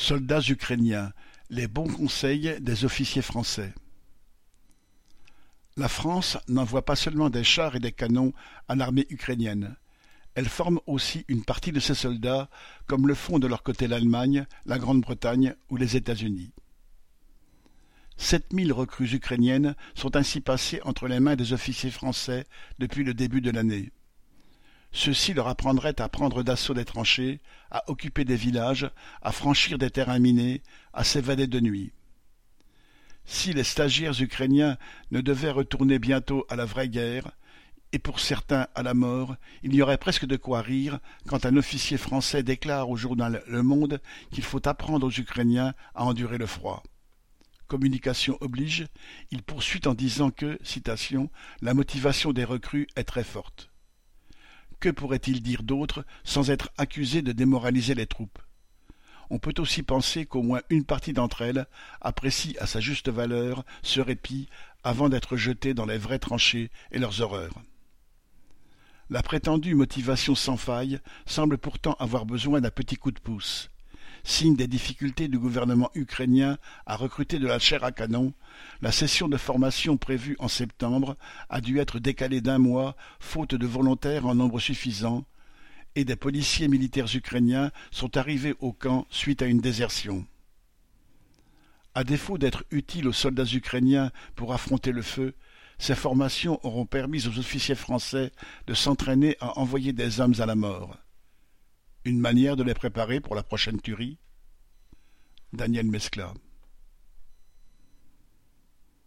Soldats ukrainiens, les bons conseils des officiers français. La France n'envoie pas seulement des chars et des canons à l'armée ukrainienne. Elle forme aussi une partie de ses soldats, comme le font de leur côté l'Allemagne, la Grande-Bretagne ou les États-Unis. Sept mille recrues ukrainiennes sont ainsi passées entre les mains des officiers français depuis le début de l'année. Ceux-ci leur apprendraient à prendre d'assaut des tranchées, à occuper des villages, à franchir des terrains minés, à s'évader de nuit. Si les stagiaires ukrainiens ne devaient retourner bientôt à la vraie guerre, et pour certains à la mort, il y aurait presque de quoi rire quand un officier français déclare au journal Le Monde qu'il faut apprendre aux Ukrainiens à endurer le froid. Communication oblige, il poursuit en disant que, citation, la motivation des recrues est très forte. Que pourrait-il dire d'autre sans être accusé de démoraliser les troupes? On peut aussi penser qu'au moins une partie d'entre elles apprécie à sa juste valeur ce répit avant d'être jetées dans les vraies tranchées et leurs horreurs. La prétendue motivation sans faille semble pourtant avoir besoin d'un petit coup de pouce signe des difficultés du gouvernement ukrainien à recruter de la chair à canon, la session de formation prévue en septembre a dû être décalée d'un mois faute de volontaires en nombre suffisant, et des policiers militaires ukrainiens sont arrivés au camp suite à une désertion. À défaut d'être utiles aux soldats ukrainiens pour affronter le feu, ces formations auront permis aux officiers français de s'entraîner à envoyer des hommes à la mort. Une manière de les préparer pour la prochaine tuerie? Daniel Mescla